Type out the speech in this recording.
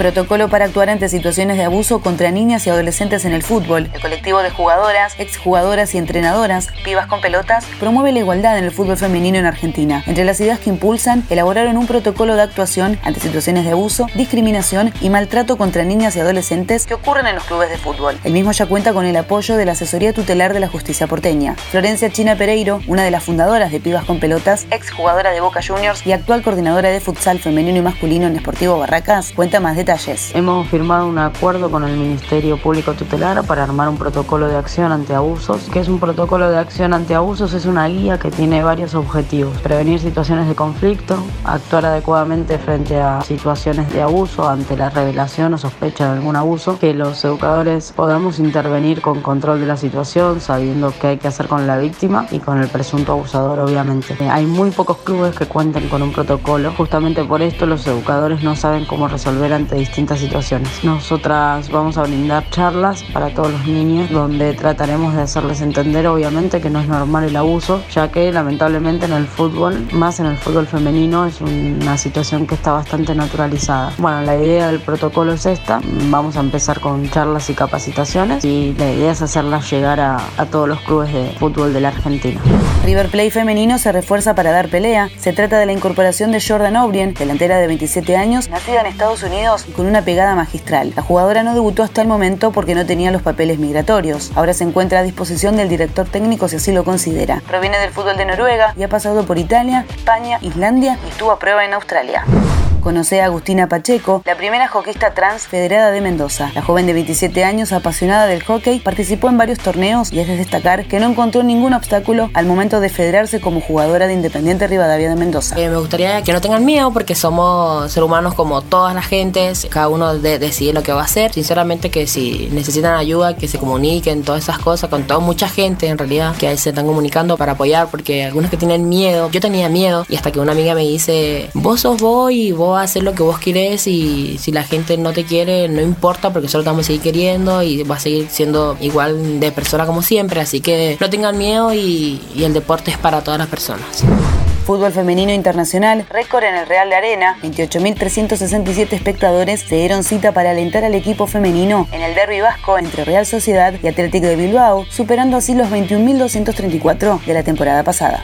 Protocolo para actuar ante situaciones de abuso contra niñas y adolescentes en el fútbol. El colectivo de jugadoras, exjugadoras y entrenadoras, pibas con pelotas, promueve la igualdad en el fútbol femenino en Argentina. Entre las ideas que impulsan, elaboraron un protocolo de actuación ante situaciones de abuso, discriminación y maltrato contra niñas y adolescentes que ocurren en los clubes de fútbol. El mismo ya cuenta con el apoyo de la Asesoría Tutelar de la Justicia porteña. Florencia China Pereiro, una de las fundadoras de Pibas con Pelotas, exjugadora de Boca Juniors y actual coordinadora de futsal femenino y masculino en Deportivo Barracas, cuenta más detalles Hemos firmado un acuerdo con el Ministerio Público Tutelar para armar un protocolo de acción ante abusos. ¿Qué es un protocolo de acción ante abusos? Es una guía que tiene varios objetivos. Prevenir situaciones de conflicto, actuar adecuadamente frente a situaciones de abuso, ante la revelación o sospecha de algún abuso, que los educadores podamos intervenir con control de la situación, sabiendo qué hay que hacer con la víctima y con el presunto abusador, obviamente. Eh, hay muy pocos clubes que cuenten con un protocolo. Justamente por esto los educadores no saben cómo resolver ante distintas situaciones. Nosotras vamos a brindar charlas para todos los niños donde trataremos de hacerles entender obviamente que no es normal el abuso, ya que lamentablemente en el fútbol, más en el fútbol femenino, es una situación que está bastante naturalizada. Bueno, la idea del protocolo es esta, vamos a empezar con charlas y capacitaciones y la idea es hacerlas llegar a, todos los clubes de fútbol de la Argentina. River Plate femenino se refuerza para dar pelea. Se trata de la incorporación de Jordan O'Brien, delantera de 27 años, nacida en Estados Unidos con una pegada magistral. La jugadora no debutó hasta el momento porque no tenía los papeles migratorios. Ahora se encuentra a disposición del director técnico si así lo considera. Proviene del fútbol de Noruega y ha pasado por Italia, España, Islandia y estuvo a prueba en Australia. Conoce a Agustina Pacheco, la primera hockeyista trans federada de Mendoza. La joven de 27 años, apasionada del hockey, participó en varios torneos y es de destacar que no encontró ningún obstáculo al momento de federarse como jugadora de Independiente Rivadavia de Mendoza. Eh, me gustaría que no tengan miedo porque somos seres humanos como todas las gentes, cada uno decide lo que va a hacer. Sinceramente que si necesitan ayuda, que se comuniquen, todas esas cosas, con toda mucha gente en realidad que se están comunicando para apoyar porque algunos que tienen miedo, yo tenía miedo y hasta que una amiga me dice, vos sos vos y vos a hacer lo que vos querés y si la gente no te quiere, no importa porque solo te vamos a seguir queriendo y vas a seguir siendo igual de persona como siempre. Así que no tengan miedo y, y el deporte es para todas las personas. Fútbol femenino internacional, récord en el Real de Arena, 28.367 espectadores se dieron cita para alentar al equipo femenino en el derby vasco entre Real Sociedad y Atlético de Bilbao, superando así los 21.234 de la temporada pasada.